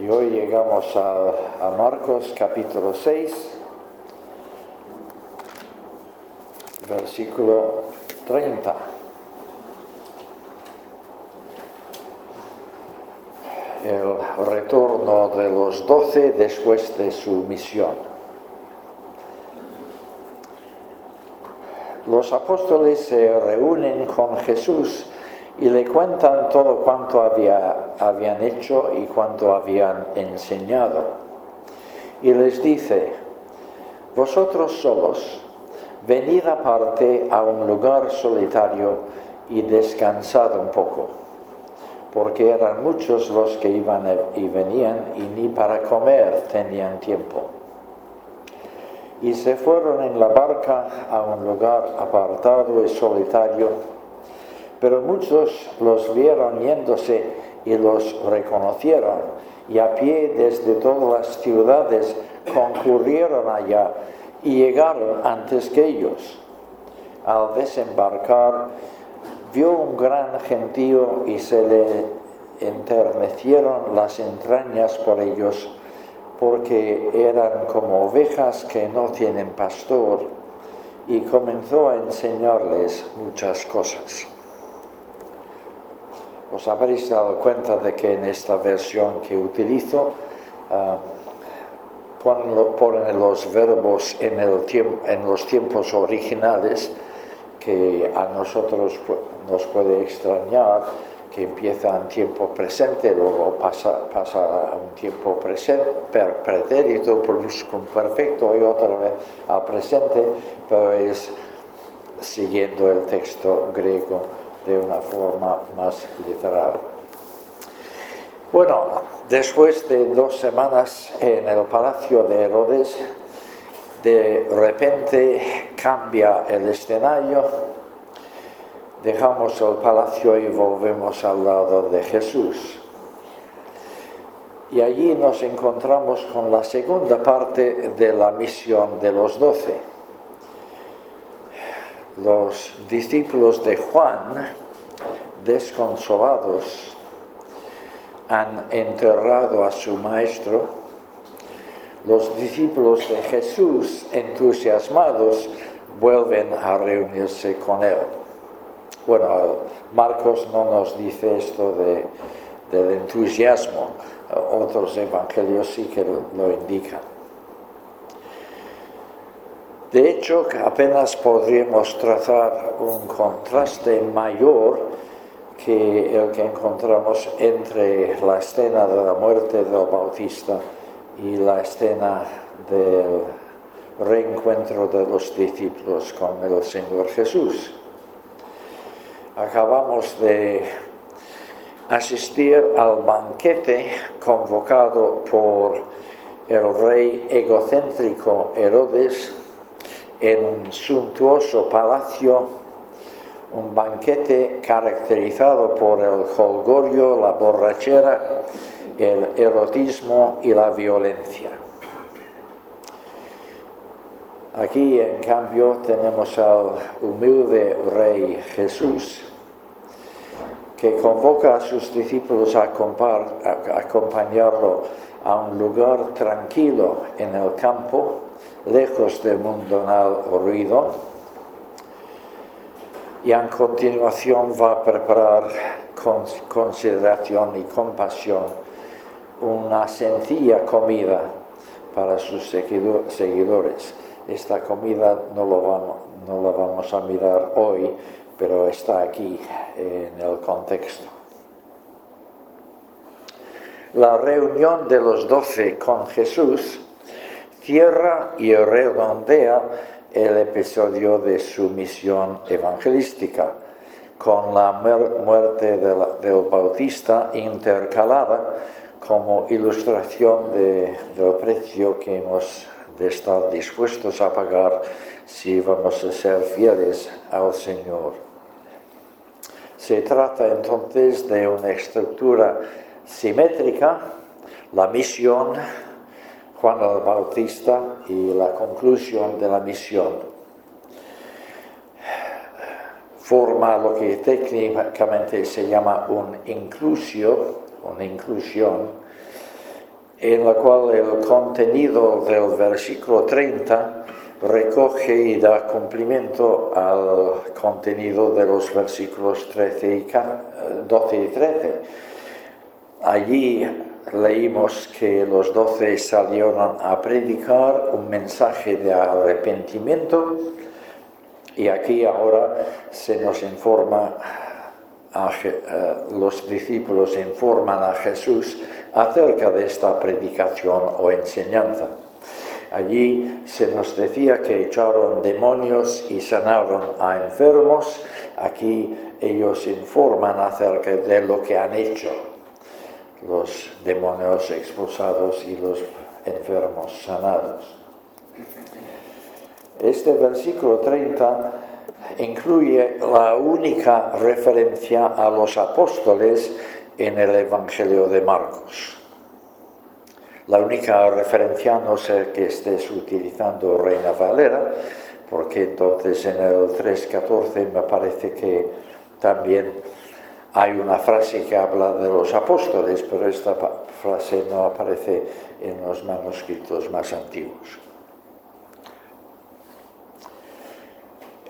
Y hoy llegamos a, Marcos capítulo 6, versículo 30. El retorno de los doce después de su misión. Los apóstoles se reúnen con Jesús y le cuentan todo cuanto había, habían hecho y cuanto habían enseñado. Y les dice, vosotros solos, venid aparte a un lugar solitario y descansad un poco, porque eran muchos los que iban y venían y ni para comer tenían tiempo. Y se fueron en la barca a un lugar apartado y solitario pero muchos los vieron yéndose y los reconocieron, y a pie desde todas las ciudades concurrieron allá y llegaron antes que ellos. Al desembarcar, vio un gran gentío y se le enternecieron las entrañas por ellos, porque eran como ovejas que no tienen pastor, y comenzó a enseñarles muchas cosas. Os habréis dado cuenta de que en esta versión que utilizo uh, ponen, los verbos en, los tiempos originales que a nosotros nos puede extrañar que empieza en tiempo presente, luego pasa, a un tiempo presente, pretérito, perfecto y otra vez a presente, pero es siguiendo el texto griego de una forma más literal. Bueno, después de dos semanas en el palacio de Herodes, de repente cambia el escenario, dejamos el palacio y volvemos al lado de Jesús. Y allí nos encontramos con la segunda parte de la misión de los doce los discípulos de Juan, desconsolados, han enterrado a su maestro. Los discípulos de Jesús, entusiasmados, vuelven a reunirse con él. Bueno, Marcos no nos dice esto del entusiasmo, otros evangelios sí que lo indican. De hecho, apenas podríamos trazar un contraste mayor que el que encontramos entre la escena de la muerte del Bautista y la escena del reencuentro de los discípulos con el Señor Jesús. Acabamos de asistir al banquete convocado por el rey egocéntrico Herodes en un suntuoso palacio, un banquete caracterizado por el jolgorio, la borrachera, el erotismo y la violencia. Aquí, en cambio, tenemos al humilde rey Jesús, que convoca a sus discípulos a, acompañarlo a un lugar tranquilo en el campo, lejos del mundanal ruido, y a continuación va a preparar con consideración y compasión una sencilla comida para sus seguidores. Esta comida no, no la vamos a mirar hoy, pero está aquí en el contexto. La reunión de los doce con Jesús cierra y redondea el episodio de su misión evangelística, con la muerte del Bautista intercalada como ilustración del precio que hemos de estar dispuestos a pagar si vamos a ser fieles al Señor. Se trata entonces de una estructura simétrica, la misión, Juan el Bautista y la conclusión de la misión. Forma lo que técnicamente se llama un inclusio, una inclusión, en la cual el contenido del versículo 30 recoge y da cumplimiento al contenido de los versículos 13 y 12 y 13. Allí leímos que los doce salieron a predicar un mensaje de arrepentimiento y aquí ahora se nos informa, a, eh, los discípulos informan a Jesús acerca de esta predicación o enseñanza. Allí se nos decía que echaron demonios y sanaron a enfermos. Aquí ellos informan acerca de lo que han hecho los demonios expulsados y los enfermos sanados. Este versículo 30 incluye la única referencia a los apóstoles en el Evangelio de Marcos. La única referencia, no sé que estés utilizando Reina Valera, porque entonces en el 3.14 me parece que también hay una frase que habla de los apóstoles, pero esta frase no aparece en los manuscritos más antiguos.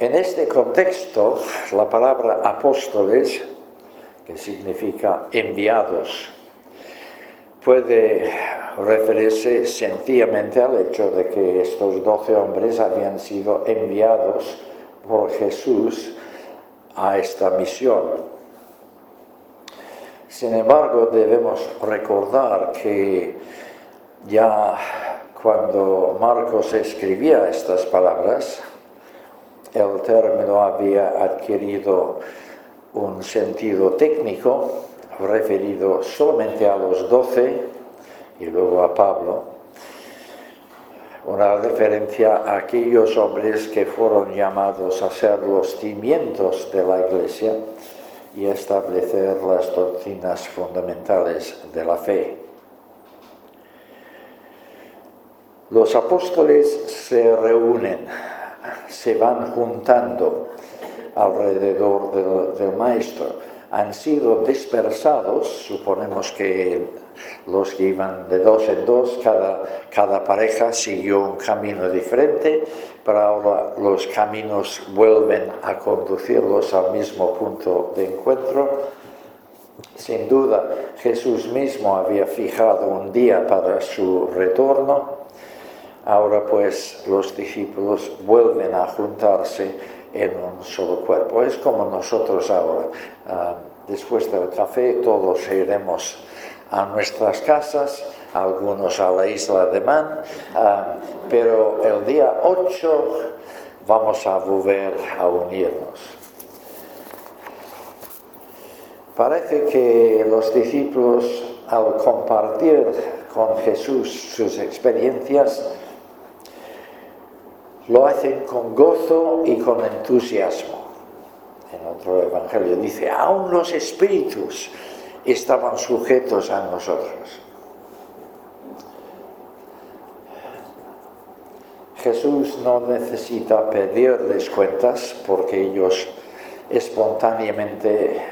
En este contexto, la palabra apóstoles, que significa enviados, puede referirse sencillamente al hecho de que estos doce hombres habían sido enviados por Jesús a esta misión. Sin embargo, debemos recordar que ya cuando Marcos escribía estas palabras, el término había adquirido un sentido técnico referido solamente a los doce y luego a Pablo, una referencia a aquellos hombres que fueron llamados a ser los cimientos de la iglesia y establecer las doctrinas fundamentales de la fe. Los apóstoles se reúnen, se van juntando alrededor del, maestro han sido dispersados, suponemos que los que iban de dos en dos, cada, cada pareja siguió un camino diferente, pero ahora los caminos vuelven a conducirlos al mismo punto de encuentro. Sin duda, Jesús mismo había fijado un día para su retorno. Ahora pues los discípulos vuelven a juntarse en un solo cuerpo. Es como nosotros ahora. Ah, después del café todos iremos a nuestras casas, algunos a la isla de Man, ah, pero el día 8 vamos a volver a unirnos. Parece que los discípulos al compartir con Jesús sus experiencias, lo hacen con gozo y con entusiasmo. En otro evangelio dice, aún los espíritus estaban sujetos a nosotros. Jesús no necesita pedirles cuentas porque ellos espontáneamente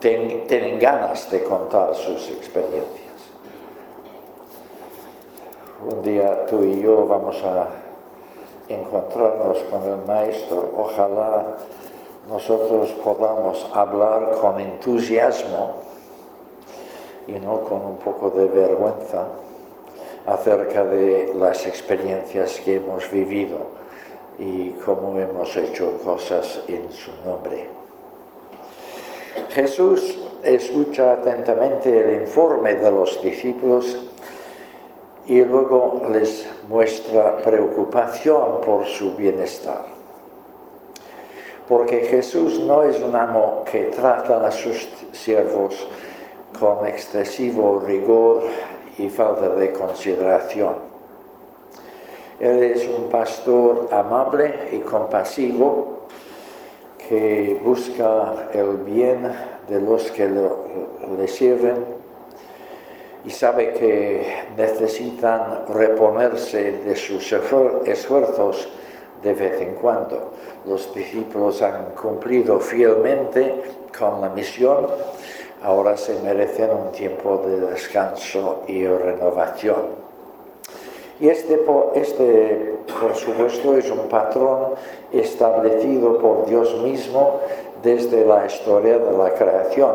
tienen ganas de contar sus experiencias. Un día tú y yo vamos a encontrarnos con el Maestro. Ojalá nosotros podamos hablar con entusiasmo y no con un poco de vergüenza acerca de las experiencias que hemos vivido y cómo hemos hecho cosas en su nombre. Jesús escucha atentamente el informe de los discípulos y luego les muestra preocupación por su bienestar. Porque Jesús no es un amo que trata a sus siervos con excesivo rigor y falta de consideración. Él es un pastor amable y compasivo que busca el bien de los que le sirven y sabe que necesitan reponerse de sus esfuerzos de vez en cuando. Los discípulos han cumplido fielmente con la misión, ahora se merecen un tiempo de descanso y renovación. Y este, este, por supuesto, es un patrón establecido por Dios mismo desde la historia de la creación.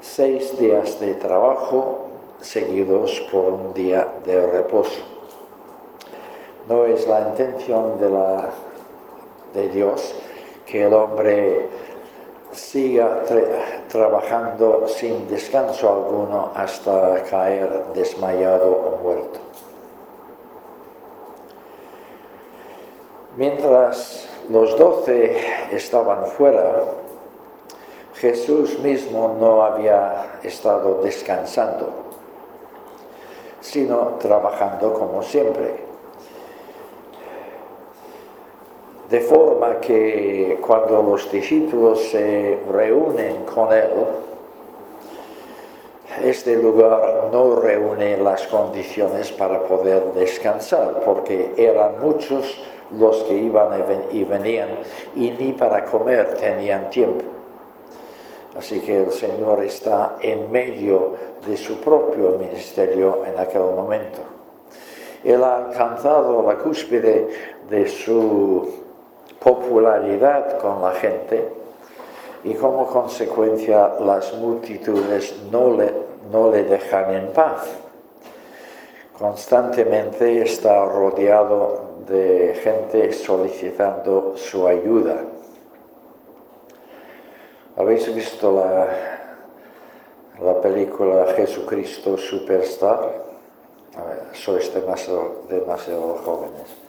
Seis días de trabajo seguidos por un día de reposo. No es la intención de, de Dios que el hombre siga trabajando sin descanso alguno hasta caer desmayado o muerto. Mientras los doce estaban fuera, Jesús mismo no había estado descansando, sino trabajando como siempre. De forma que cuando los discípulos se reúnen con Él, este lugar no reúne las condiciones para poder descansar, porque eran muchos los que iban y venían y ni para comer tenían tiempo. Así que el Señor está en medio de su propio ministerio en aquel momento. Él ha alcanzado la cúspide de su popularidad con la gente y como consecuencia las multitudes no le, no le dejan en paz. Constantemente está rodeado de gente solicitando su ayuda. ¿Habéis visto la, la película Jesucristo Superstar? sois demasiado, demasiado jóvenes.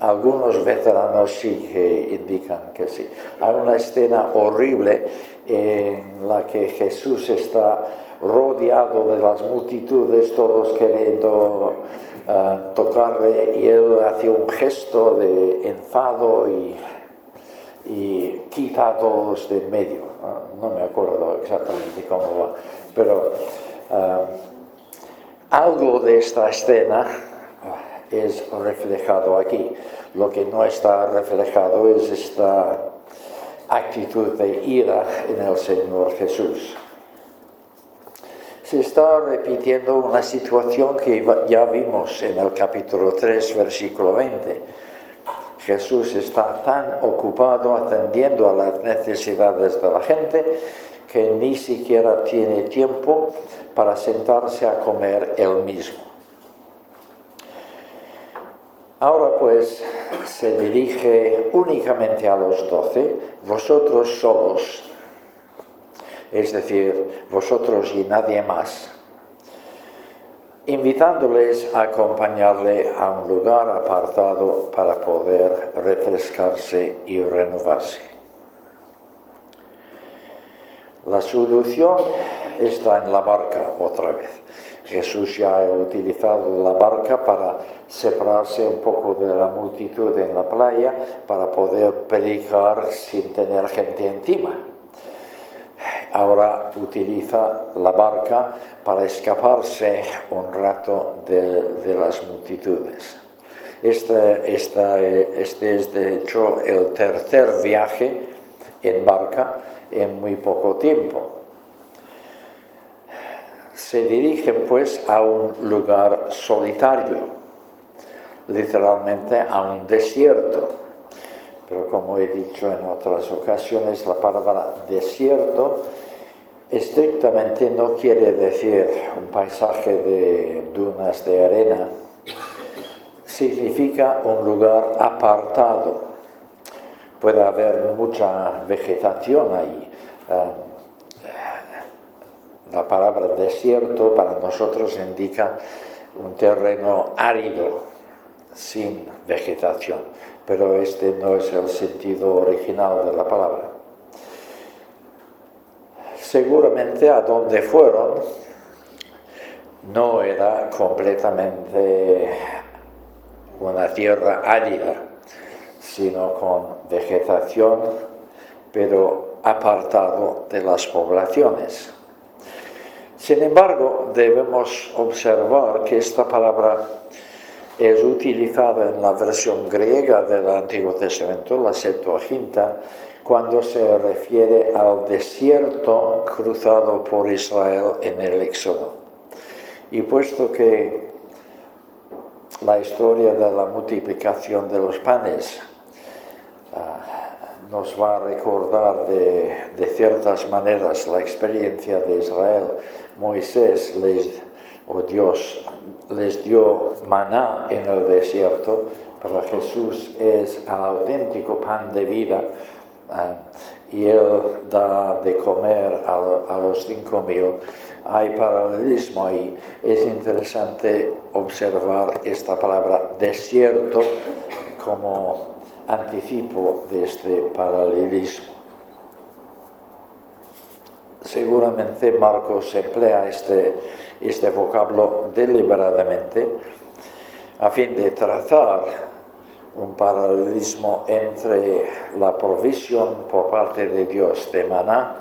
Algunos veteranos sí que indican que sí. Hay una escena horrible en la que Jesús está rodeado de las multitudes, todos queriendo tocarle y él hacía un gesto de enfado y, y quita a todos de medio. ¿no? me acuerdo exactamente cómo va, pero ah, algo de esta escena es reflejado aquí. Lo que no está reflejado es esta actitud de ira en el Señor Jesús se está repitiendo una situación que ya vimos en el capítulo 3, versículo 20. Jesús está tan ocupado atendiendo a las necesidades de la gente que ni siquiera tiene tiempo para sentarse a comer él mismo. Ahora pues se dirige únicamente a los doce, vosotros solos es decir, vosotros y nadie más, invitándoles a acompañarle a un lugar apartado para poder refrescarse y renovarse. La solución está en la barca otra vez. Jesús ya ha utilizado la barca para separarse un poco de la multitud en la playa para poder predicar sin tener gente encima ahora utiliza la barca para escaparse un rato de, las multitudes. Este, este, es de hecho el tercer viaje en barca en muy poco tiempo. Se dirigen pues a un lugar solitario, literalmente a un desierto pero como he dicho en otras ocasiones, la palabra desierto estrictamente no quiere decir un paisaje de dunas de arena, significa un lugar apartado. Puede haber mucha vegetación ahí. Ah, la palabra desierto para nosotros indica un terreno árido, sin vegetación pero este no es el sentido original de la palabra. Seguramente a donde fueron no era completamente una tierra árida, sino con vegetación, pero apartado de las poblaciones. Sin embargo, debemos observar que esta palabra es utilizada en la versión griega del Antiguo Testamento, la Septuaginta, cuando se refiere al desierto cruzado por Israel en el Éxodo. Y puesto que la historia de la multiplicación de los panes ah, nos va a recordar de, ciertas maneras la experiencia de Israel, Moisés les, o Dios les dio maná en el desierto, para Jesús es el auténtico pan de vida Ah, y él da de comer a, los cinco mil, hay paralelismo ahí. Es interesante observar esta palabra desierto como anticipo de este paralelismo. Seguramente Marcos emplea este, este vocablo deliberadamente a fin de trazar un paralelismo entre la provisión por parte de Dios de maná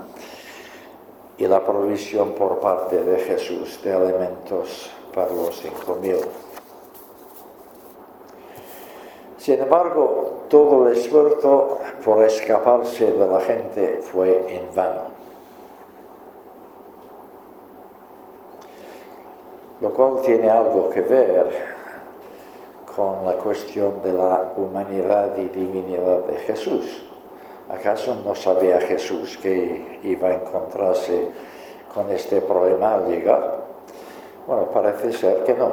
y la provisión por parte de Jesús de alimentos para los cinco mil. Sin embargo, todo el esfuerzo por escaparse de la gente fue en vano. Lo cual tiene algo que ver con la cuestión de la humanidad y divinidad de Jesús. ¿Acaso no sabía Jesús que iba a encontrarse con este problema al llegar? Bueno, parece ser que no.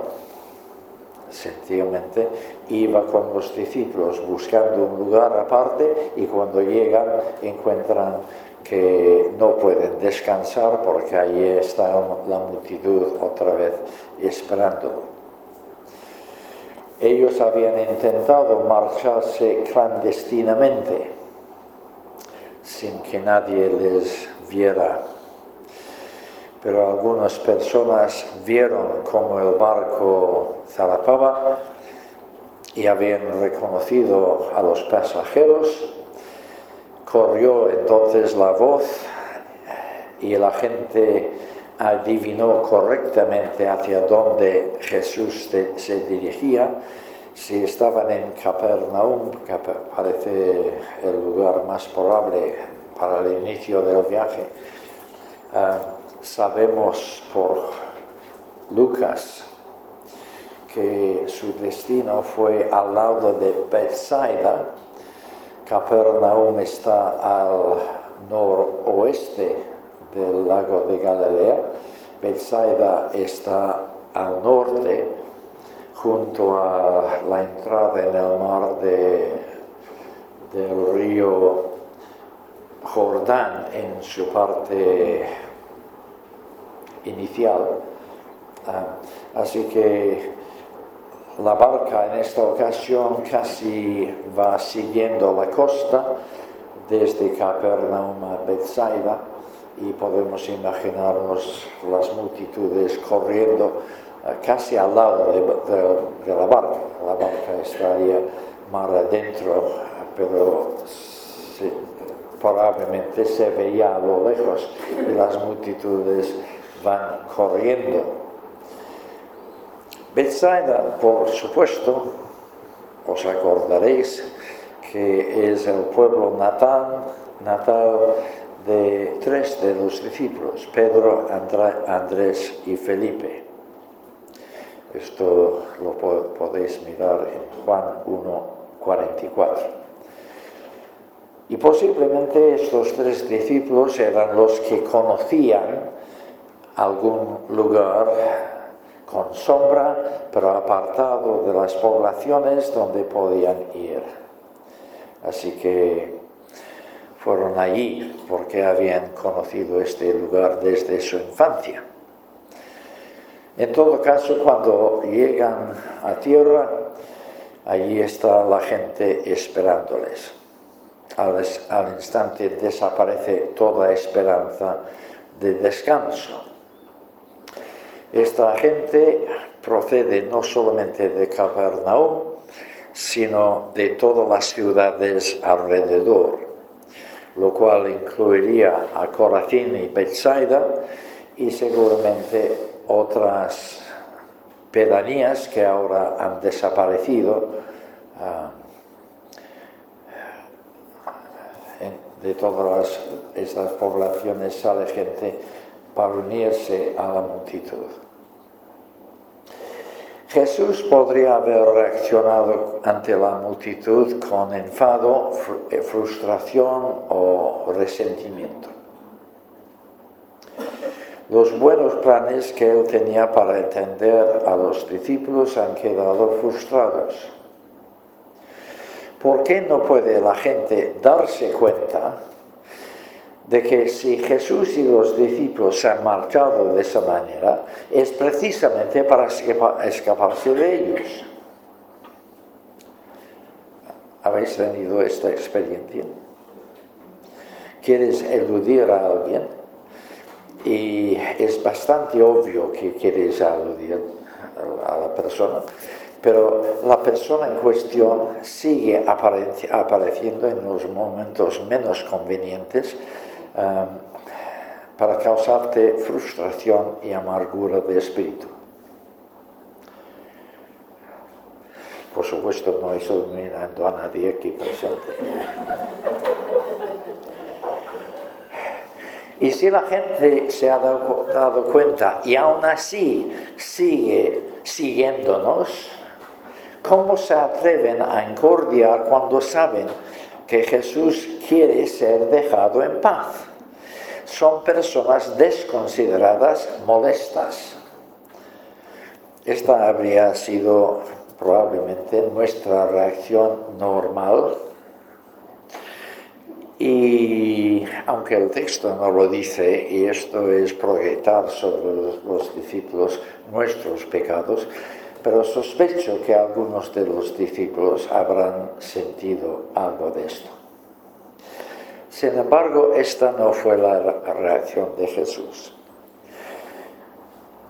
Sencillamente iba con los discípulos buscando un lugar aparte y cuando llegan encuentran que no pueden descansar porque allí está la multitud otra vez esperando. Ellos habían intentado marcharse clandestinamente sin que nadie les viera. Pero algunas personas vieron cómo el barco zarpaba y habían reconocido a los pasajeros. Corrió entonces la voz y la gente adivinó correctamente hacia dónde Jesús se dirigía, si estaban en Capernaum, que parece el lugar más probable para el inicio del viaje, ah, sabemos por Lucas que su destino fue al lado de Bethsaida. Capernaum está al noroeste del lago de Galilea. Bethsaida está al norte, junto a la entrada en el mar del río Jordán en su parte inicial. Ah, así que la barca en esta ocasión casi va siguiendo la costa desde Capernaum a Bethsaida y podemos imaginarnos las multitudes corriendo eh, casi al lado de, la barca. La barca estaría mar adentro, pero probablemente se veía a lo lejos y las multitudes van corriendo. Bethsaida, por supuesto, os acordaréis que es el pueblo natal, natal de tres de los discípulos, Pedro, Andrés y Felipe. Esto lo podéis mirar en Juan 1, 44. Y posiblemente estos tres discípulos eran los que conocían algún lugar con sombra, pero apartado de las poblaciones donde podían ir. Así que fueron allí porque habían conocido este lugar desde su infancia. En todo caso, cuando llegan a tierra, allí está la gente esperándoles. Al, instante desaparece toda esperanza de descanso. Esta gente procede no solamente de Capernaum, sino de todas las ciudades alrededor lo cual incluiría a Corazín y Bethsaida y seguramente otras pedanías que ahora han desaparecido ah, de todas estas poblaciones sale gente para unirse a la multitud. Jesús podría haber reaccionado ante la multitud con enfado, eh, frustración o resentimiento. Los buenos planes que él tenía para entender a los discípulos han quedado frustrados. ¿Por qué no puede la gente darse cuenta de que si Jesús y los discípulos se han marchado de esa manera, es precisamente para escaparse de ellos. ¿Habéis tenido esta experiencia? ¿Quieres eludir a alguien? Y es bastante obvio que quieres eludir a la persona, pero la persona en cuestión sigue apareciendo en los momentos menos convenientes Um, para causarte frustración y amargura de espíritu. Por supuesto, no estoy mirando a nadie aquí presente. Y si la gente se ha dado, dado, cuenta y aún así sigue siguiéndonos, ¿cómo se atreven a encordiar cuando saben que Jesús quiere ser dejado en paz. Son personas desconsideradas, molestas. Esta habría sido probablemente nuestra reacción normal. Y aunque el texto no lo dice, y esto es proyectar sobre los discípulos nuestros pecados, pero sospecho que algunos de los discípulos habrán sentido algo de esto. Sin embargo, esta no fue la reacción de Jesús.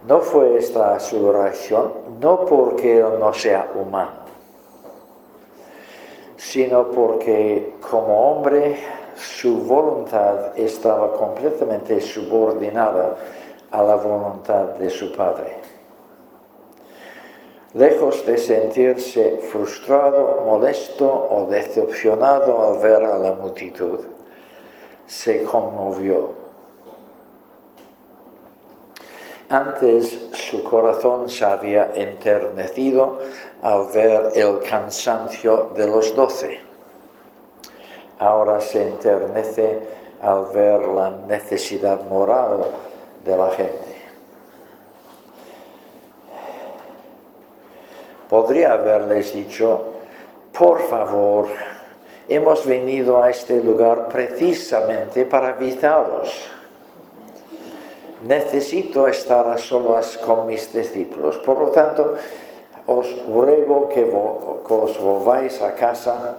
No fue esta su reacción, no porque él no sea humano, sino porque como hombre su voluntad estaba completamente subordinada a la voluntad de su Padre lejos de sentirse frustrado, molesto o decepcionado al ver a la multitud, se conmovió. Antes su corazón se había enternecido al ver el cansancio de los doce. Ahora se enternece al ver la necesidad moral de la gente. Podría haberles dicho, por favor, hemos venido a este lugar precisamente para visitaros. Necesito estar a solas con mis discípulos. Por lo tanto, os ruego que, os volváis a casa.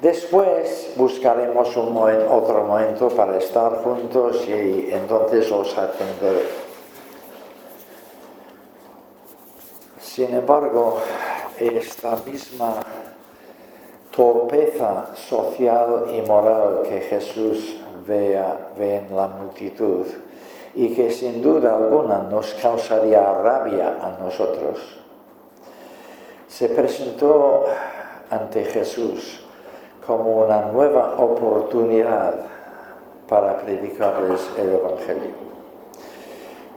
Después buscaremos un otro momento para estar juntos y entonces os atenderé. Sin embargo, esta misma torpeza social y moral que Jesús ve, en la multitud y que sin duda alguna nos causaría rabia a nosotros, se presentó ante Jesús como una nueva oportunidad para predicarles el Evangelio.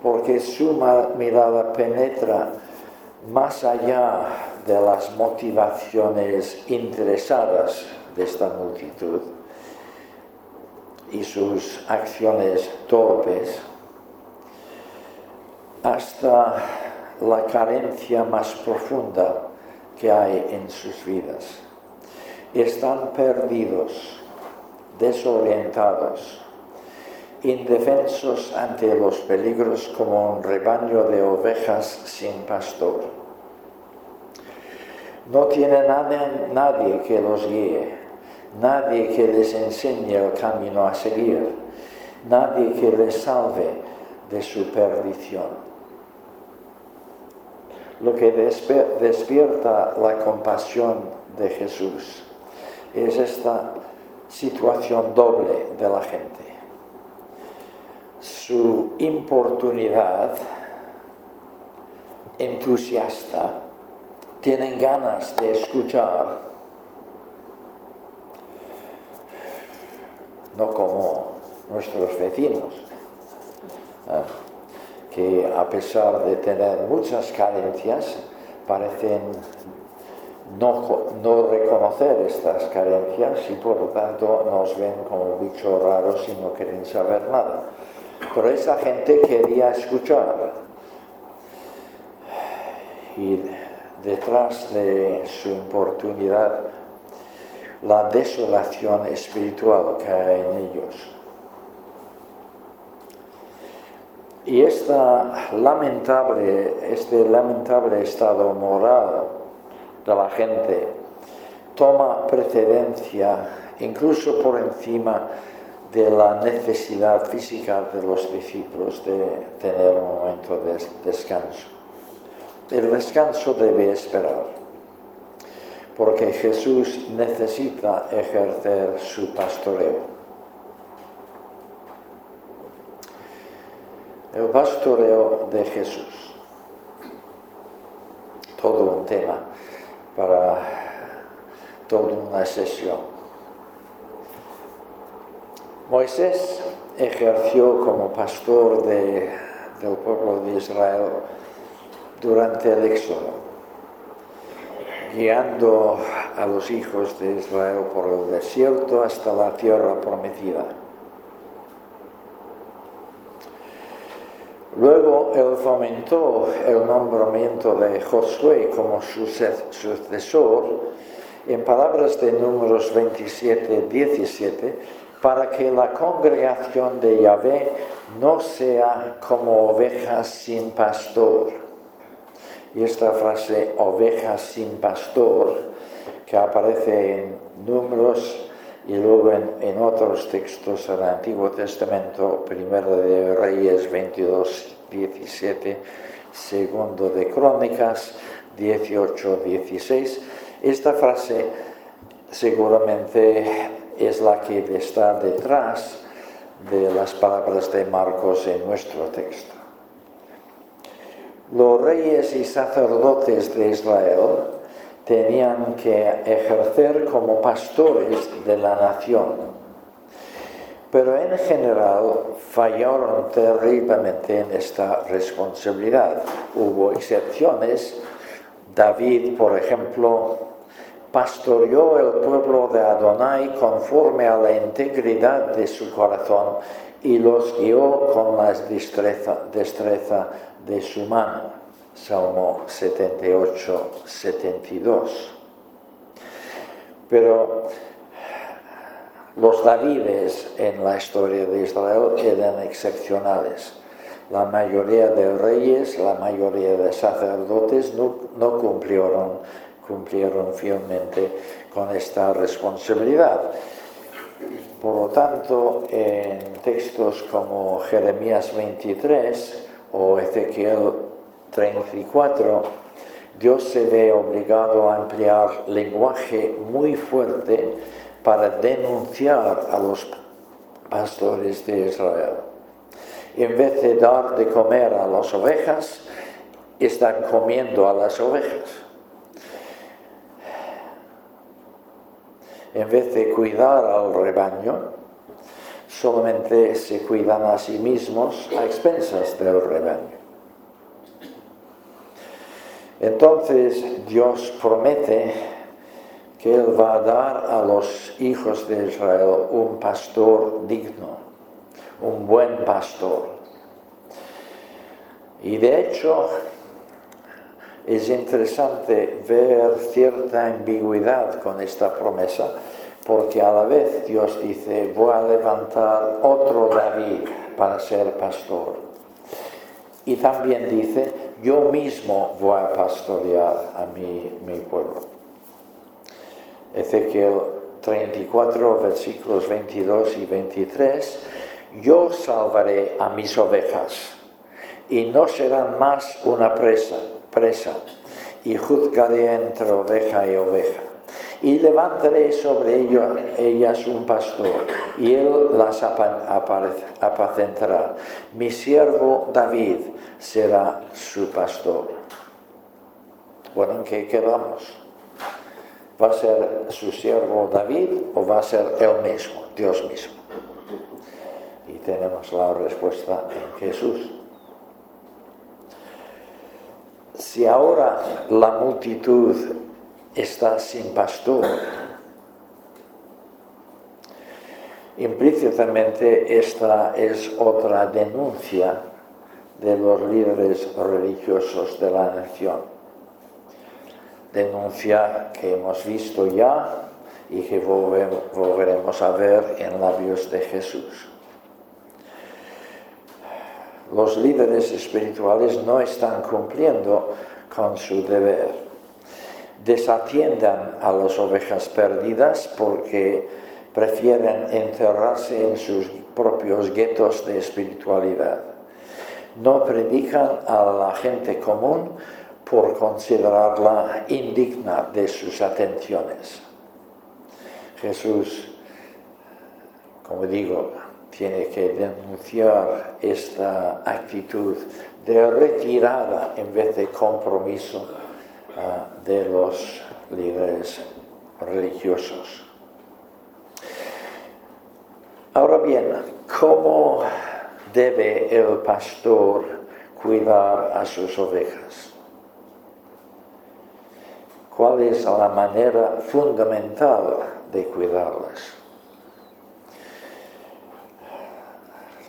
Porque su mirada penetra más allá de las motivaciones interesadas de esta multitud y sus acciones torpes, hasta la carencia más profunda que hay en sus vidas. Están perdidos, desorientados, indefensos ante los peligros como un rebaño de ovejas sin pastor. No tienen nadie, que los guíe, nadie que les enseñe el camino a seguir, nadie que les salve de su perdición. Lo que despierta la compasión de Jesús es esta situación doble de la gente su importunidad entusiasta, tienen ganas de escuchar, no como nuestros vecinos, ¿eh? que a pesar de tener muchas carencias, parecen no, reconocer estas carencias y por lo tanto nos ven como bichos raros y no quieren saber nada. Pero esa gente quería escuchar. Y detrás de su oportunidad, la desolación espiritual que hay en ellos. Y esta lamentable, este lamentable estado moral de la gente toma precedencia incluso por encima de la necesidad física de los discípulos de tener un momento de descanso. El descanso debe esperar, porque Jesús necesita ejercer su pastoreo. El pastoreo de Jesús. Todo un tema para toda una sesión. Moisés ejerció como pastor del pueblo de Israel durante el éxodo, guiando a los hijos de Israel por el desierto hasta la tierra prometida. Luego él fomentó el nombramiento de Josué como sucesor en palabras de números 27, 17, para que la congregación de Yahvé no sea como ovejas sin pastor. Y esta frase, ovejas sin pastor, que aparece en números y luego en, otros textos del Antiguo Testamento, primero de Reyes 22, 17, segundo de Crónicas 18, 16. Esta frase seguramente es la que está detrás de las palabras de Marcos en nuestro texto. Los reyes y sacerdotes de Israel tenían que ejercer como pastores de la nación. Pero en general fallaron terriblemente en esta responsabilidad. Hubo excepciones. David, por ejemplo, pastoreó el pueblo de Adonai conforme a la integridad de su corazón y los guió con la destreza, destreza de su mano. Salmo 78, 72. Pero los Davides en la historia de Israel eran excepcionales. La mayoría de reyes, la mayoría de sacerdotes no, cumplieron, cumplieron fielmente con esta responsabilidad. Por lo tanto, en textos como Jeremías 23 o Ezequiel 34, Dios se ve obligado a emplear lenguaje muy fuerte para denunciar a los pastores de Israel. En vez de dar de comer a las ovejas, están comiendo a las ovejas. En vez de cuidar al rebaño, solamente se cuidan a sí mismos a expensas del rebaño. Entonces Dios promete que Él va a dar a los hijos de Israel un pastor digno, un buen pastor. Y de hecho es interesante ver cierta ambigüedad con esta promesa, porque a la vez Dios dice, voy a levantar otro David para ser pastor. Y también dice, yo mismo voy a pastorear a mi, mi pueblo. Ezequiel 34, versículos 22 y 23, yo salvaré a mis ovejas y no serán más una presa, presa y juzgaré entre oveja y oveja y levantaré sobre ellas un pastor, y él las apacentará. Mi siervo David será su pastor. Bueno, ¿en qué quedamos? ¿Va a ser su siervo David o va a ser él mismo, Dios mismo? tenemos la respuesta en Jesús. Si ahora la multitud está sin pastor, implícitamente esta es otra denuncia de los líderes religiosos de la nación. Denuncia que hemos visto ya y que volveremos a ver en labios de Jesús. Los líderes espirituales no están cumpliendo con su deber. Desatiendan a las ovejas perdidas porque prefieren encerrarse en sus propios guetos de espiritualidad. No predican a la gente común por considerarla indigna de sus atenciones. Jesús, como digo, tiene que denunciar esta actitud de retirada en vez de compromiso de los líderes religiosos. Ahora bien, ¿cómo debe el pastor cuidar a sus ovejas? ¿Cuál es la manera fundamental de cuidarlas?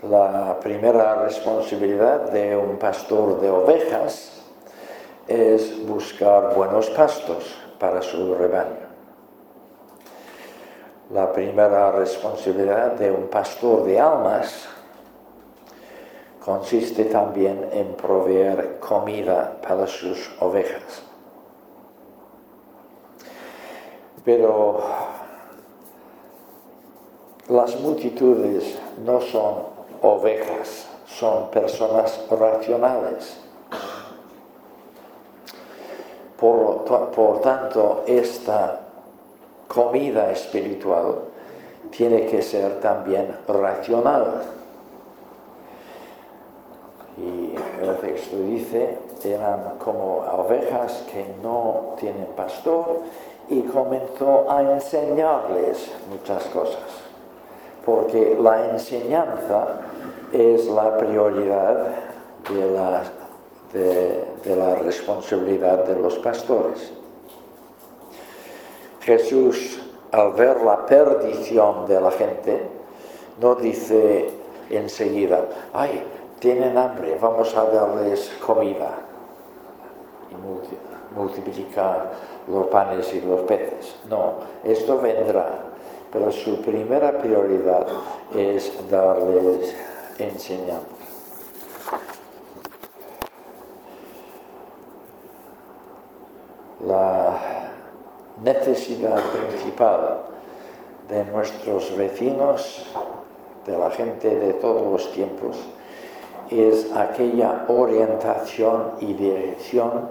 La primera responsabilidad de un pastor de ovejas es buscar buenos pastos para su rebaño. La primera responsabilidad de un pastor de almas consiste también en proveer comida para sus ovejas. Pero las multitudes no son ovejas, son personas racionales. Por, tanto, esta comida espiritual tiene que ser también racional. Y el texto dice, eran como ovejas que no tienen pastor y comenzó a enseñarles muchas cosas, porque la enseñanza es la prioridad de la, de la responsabilidad de los pastores. Jesús, al ver la perdición de la gente, no dice enseguida, ay, tienen hambre, vamos a darles comida y multiplicar los panes y los peces. No, esto vendrá, pero su primera prioridad es darles enseñanza. La necesidad principal de nuestros vecinos, de la gente de todos los tiempos, es aquella orientación y dirección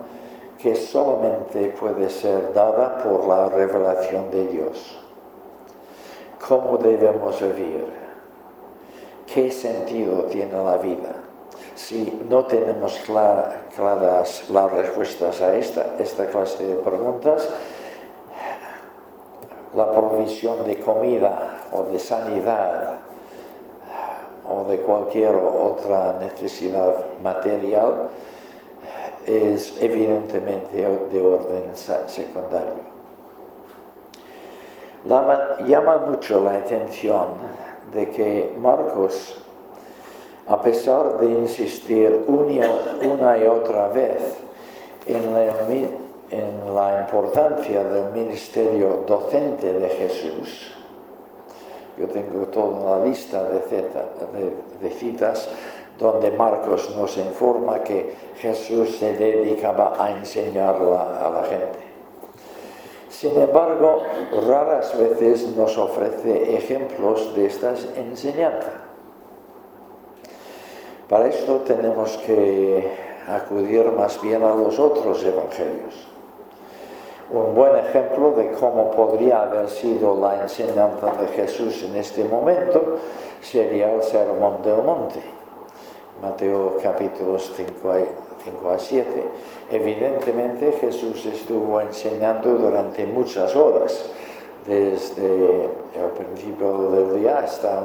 que solamente puede ser dada por la revelación de Dios. ¿Cómo debemos vivir? ¿Qué sentido tiene la vida? Si no tenemos claras las respuestas a esta, esta clase de preguntas, la provisión de comida o de sanidad o de cualquier otra necesidad material es evidentemente de orden secundario. llama mucho la atención de que Marcos, a pesar de insistir una, y otra vez en la importancia del ministerio docente de Jesús, yo tengo toda una lista de, citas donde Marcos nos informa que Jesús se dedicaba a enseñar a la gente. Sin embargo, raras veces nos ofrece ejemplos de estas enseñanzas. Para esto tenemos que acudir más bien a los otros evangelios. Un buen ejemplo de cómo podría haber sido la enseñanza de Jesús en este momento sería el Sermón del Monte, Mateo capítulos 5 a, 7. Evidentemente Jesús estuvo enseñando durante muchas horas, desde el principio del día hasta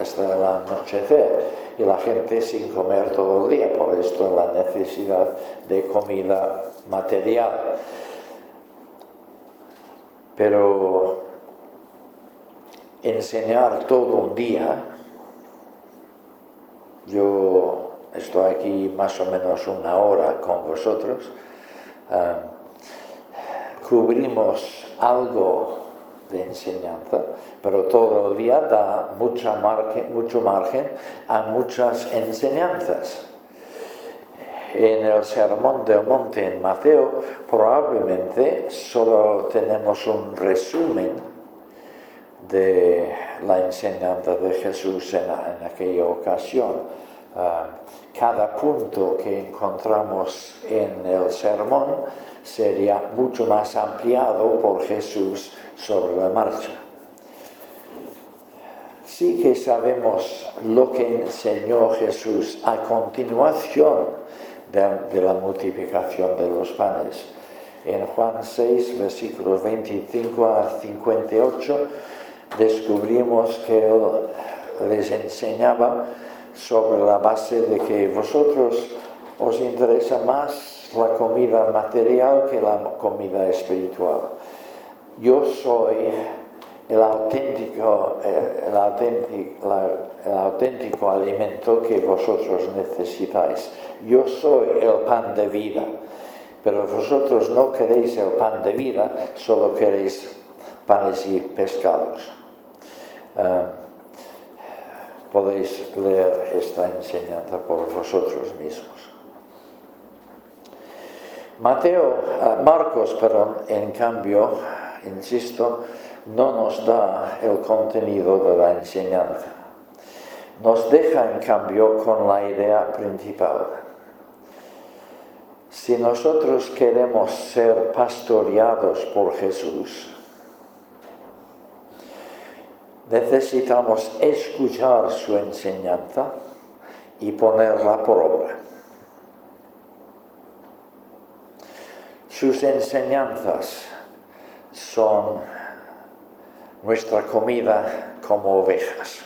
hasta el anochecer y la gente sin comer todo el día, por esto la necesidad de comida material. Pero enseñar todo un día, yo estoy aquí más o menos una hora con vosotros, ah, cubrimos algo de enseñanza, pero todo el día da mucha margen, mucho margen a muchas enseñanzas. En el Sermón del Monte en Mateo probablemente solo tenemos un resumen de la enseñanza de Jesús en, aquella ocasión. Cada punto que encontramos en el sermón sería mucho más ampliado por Jesús sobre la marcha. Sí que sabemos lo que enseñó Jesús a continuación de, la multiplicación de los panes. En Juan 6, versículos 25 a 58, descubrimos que Él les enseñaba sobre la base de que vosotros os interesa más la comida material que la comida espiritual yo soy el auténtico, el, auténtico, el auténtico alimento que vosotros necesitáis. Yo soy el pan de vida, pero vosotros no queréis el pan de vida, solo queréis panes y pescados. Eh, podéis leer esta enseñanza por vosotros mismos. Mateo, eh, Marcos, perdón, en cambio, insisto, no nos da el contenido de la enseñanza. Nos deja, en cambio, con la idea principal. Si nosotros queremos ser pastoreados por Jesús, necesitamos escuchar su enseñanza y ponerla por obra. Sus enseñanzas son nuestra comida como ovejas.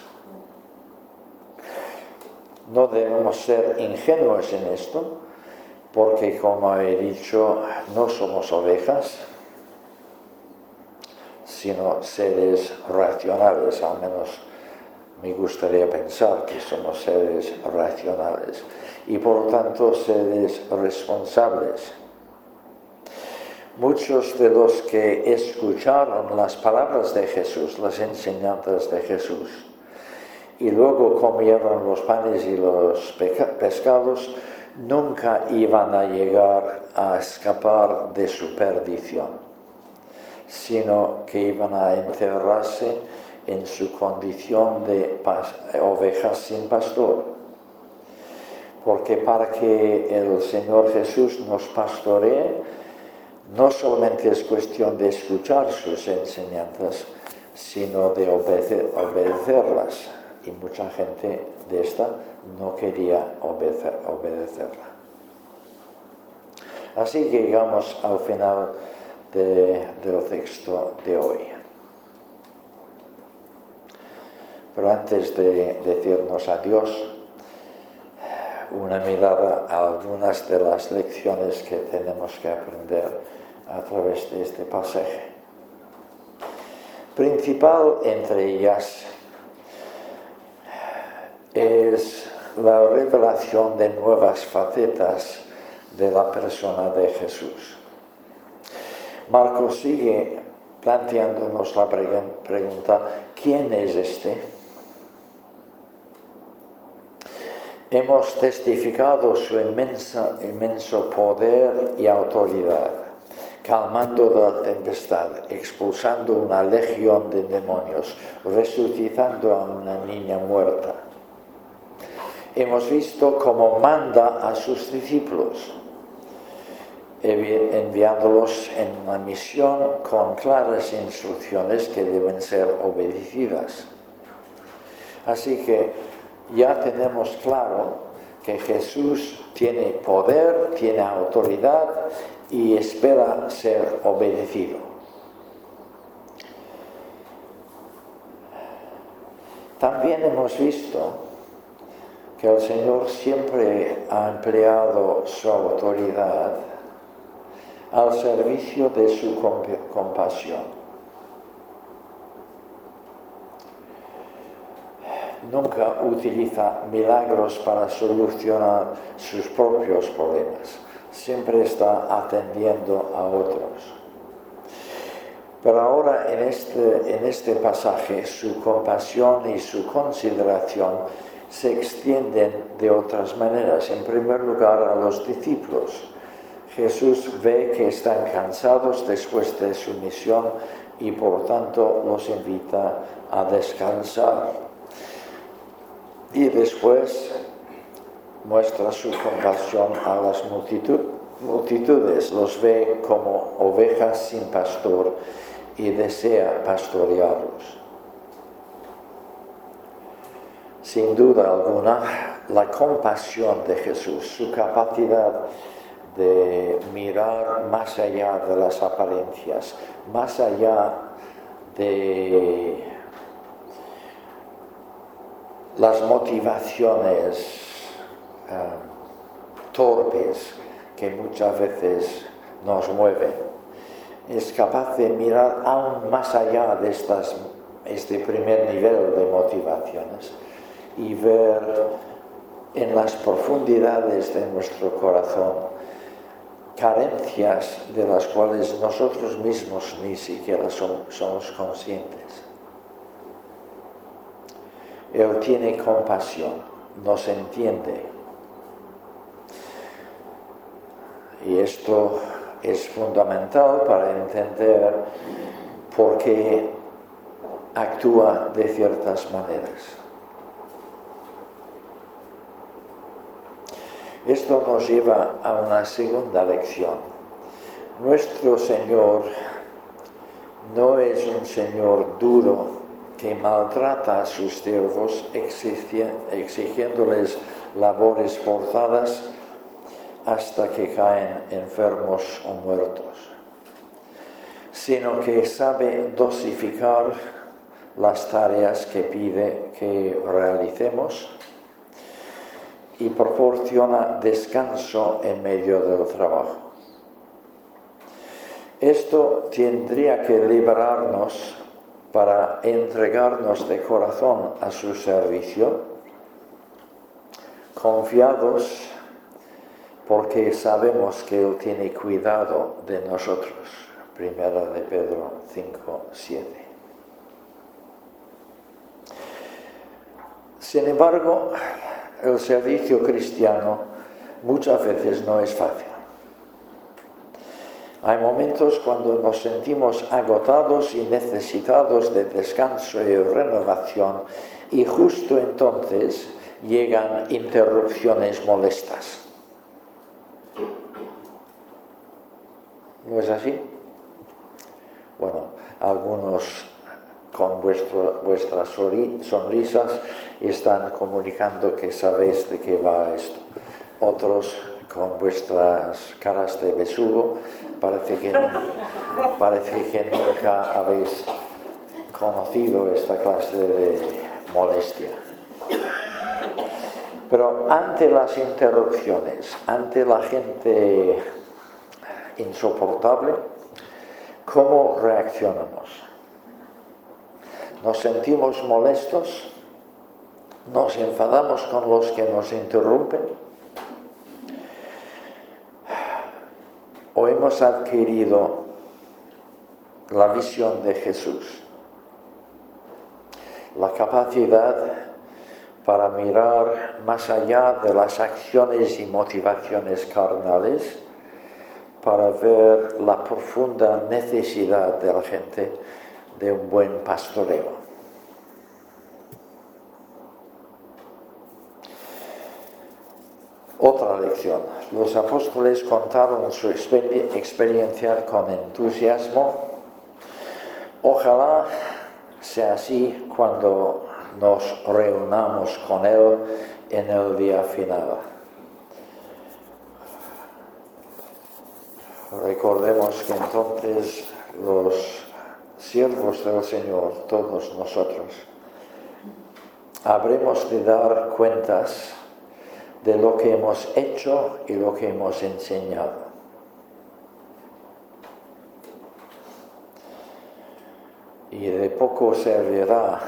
No debemos ser ingenuos en esto, porque como he dicho, no somos ovejas, sino seres racionales, al menos me gustaría pensar que somos seres racionales y por lo tanto seres responsables. Muchos de los que escucharon las palabras de Jesús, las enseñanzas de Jesús, y luego comieron los panes y los pescados, nunca iban a llegar a escapar de su perdición, sino que iban a enterrarse en su condición de ovejas sin pastor. Porque para que el Señor Jesús nos pastoree, no solamente es cuestión de escuchar sus enseñanzas, sino de obedecerlas. Y mucha gente de esta no quería obedecerla. Así que llegamos al final del texto de hoy. Pero antes de decirnos adiós, una mirada a algunas de las lecciones que tenemos que aprender a través de este pasaje. Principal entre ellas es la revelación de nuevas facetas de la persona de Jesús. Marcos sigue planteándonos la pregunta, ¿quién es este? Hemos testificado su inmenso poder y autoridad, calmando la tempestad, expulsando una legión de demonios, resucitando a una niña muerta. Hemos visto cómo manda a sus discípulos, enviándolos en una misión con claras instrucciones que deben ser obedecidas. Así que ya tenemos claro que Jesús tiene poder, tiene autoridad y espera ser obedecido. También hemos visto que el Señor siempre ha empleado su autoridad al servicio de su compasión. nunca utiliza milagros para solucionar sus propios problemas, siempre está atendiendo a otros. Pero ahora en este, en este pasaje su compasión y su consideración se extienden de otras maneras. En primer lugar a los discípulos. Jesús ve que están cansados después de su misión y por tanto los invita a descansar y después muestra su compasión a las multitudes, los ve como ovejas sin pastor y desea pastorearlos. Sin duda alguna, la compasión de Jesús, su capacidad de mirar más allá de las apariencias, más allá de las motivaciones eh, torpes que muchas veces nos mueven. Es capaz de mirar aún más allá de estas, este primer nivel de motivaciones y ver en las profundidades de nuestro corazón carencias de las cuales nosotros mismos ni siquiera somos conscientes. Él tiene compasión, nos entiende. Y esto es fundamental para entender por qué actúa de ciertas maneras. Esto nos lleva a una segunda lección. Nuestro Señor no es un Señor duro que maltrata a sus siervos exigiéndoles labores forzadas hasta que caen enfermos o muertos, sino que sabe dosificar las tareas que pide que realicemos y proporciona descanso en medio del trabajo. Esto tendría que liberarnos para entregarnos de corazón a su servicio, confiados porque sabemos que Él tiene cuidado de nosotros. Primera de Pedro 5, 7. Sin embargo, el servicio cristiano muchas veces no es fácil. Hay momentos cuando nos sentimos agotados y necesitados de descanso y renovación y justo entonces llegan interrupciones molestas. ¿No es así? Bueno, algunos con vuestras sonrisas están comunicando que sabéis de qué va esto. Otros con vuestras caras de besugo, parece que, parece que nunca habéis conocido esta clase de molestia. Pero ante las interrupciones, ante la gente insoportable, ¿cómo reaccionamos? ¿Nos sentimos molestos? ¿Nos enfadamos con los que nos interrumpen? o hemos adquirido la visión de Jesús, la capacidad para mirar más allá de las acciones y motivaciones carnales, para ver la profunda necesidad de la gente de un buen pastoreo. Otra lección. Los apóstoles contaron su experiencia con entusiasmo. Ojalá sea así cuando nos reunamos con Él en el día final. Recordemos que entonces los siervos del Señor, todos nosotros, habremos de dar cuentas de lo que hemos hecho y lo que hemos enseñado. Y de poco servirá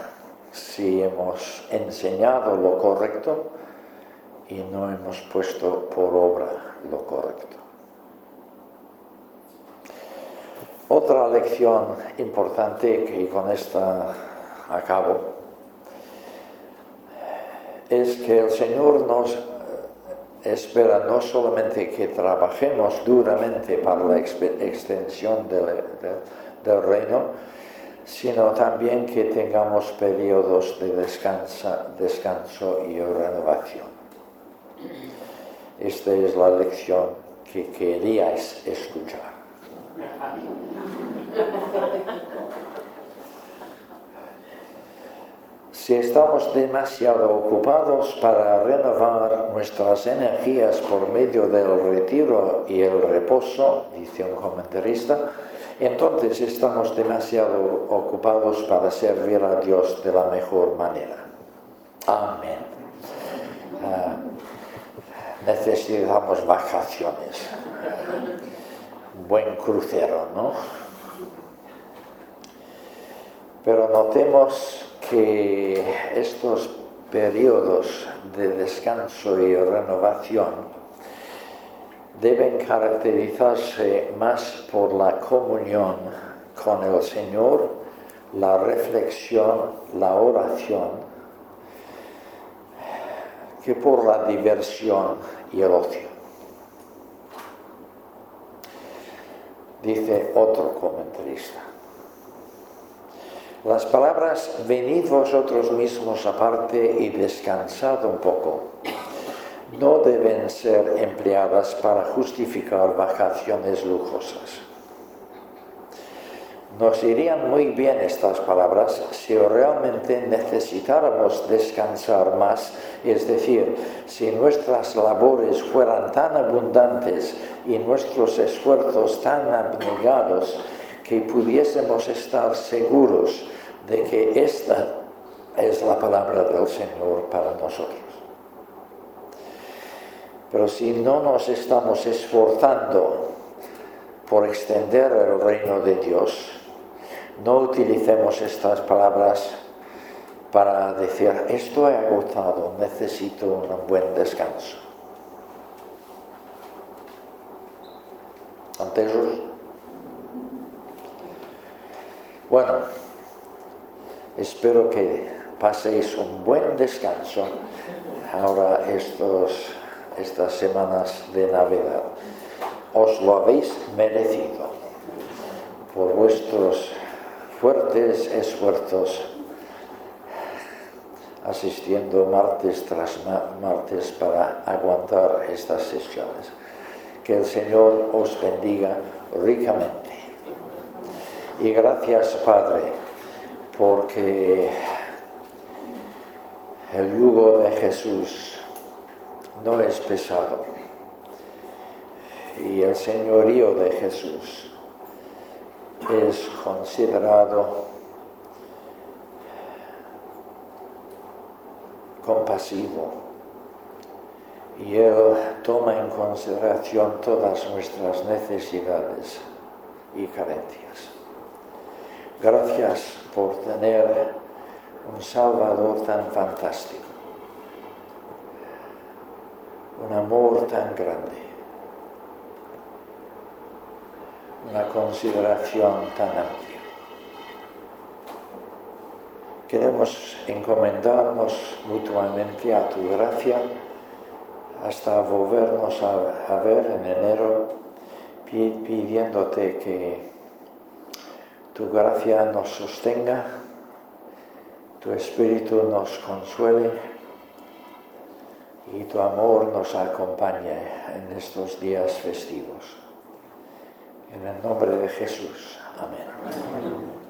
si hemos enseñado lo correcto y no hemos puesto por obra lo correcto. Otra lección importante que con esta acabo es que el Señor nos espera no solamente que trabajemos duramente para la extensión del, reino, sino también que tengamos periodos de descanso y renovación. Esta es la lección que queríais escuchar. Si estamos demasiado ocupados para renovar nuestras energías por medio del retiro y el reposo, dice un comentarista, entonces estamos demasiado ocupados para servir a Dios de la mejor manera. Amén. Ah, necesitamos vacaciones. buen crucero, ¿no? Pero notemos que estos periodos de descanso y renovación deben caracterizarse más por la comunión con el Señor, la reflexión, la oración, que por la diversión y el ocio. Dice otro comentarista. Las palabras venid vosotros mismos aparte y descansad un poco no deben ser empleadas para justificar vacaciones lujosas. Nos irían muy bien estas palabras si realmente necesitáramos descansar más, es decir, si nuestras labores fueran tan abundantes y nuestros esfuerzos tan abnegados que pudiésemos estar seguros de que esta es la palabra del Señor para nosotros. Pero si no nos estamos esforzando por extender el reino de Dios, no utilicemos estas palabras para decir, estoy agotado, necesito un buen descanso. Ante bueno, espero que paséis un buen descanso ahora estos, estas semanas de Navidad. Os lo habéis merecido por vuestros fuertes esfuerzos asistiendo martes tras martes para aguantar estas sesiones. Que el Señor os bendiga ricamente. Y gracias, Padre, porque el yugo de Jesús no es pesado y el señorío de Jesús es considerado compasivo y Él toma en consideración todas nuestras necesidades y carencias. Gracias por tener un Salvador tan fantástico, un amor tan grande, una consideración tan amplia. Queremos encomendarnos mutuamente a tu gracia hasta volvernos a, ver en enero pidiéndote que tu gracia nos sostenga, tu espíritu nos consuele y tu amor nos acompañe en estos días festivos. En el nombre de Jesús. Amén.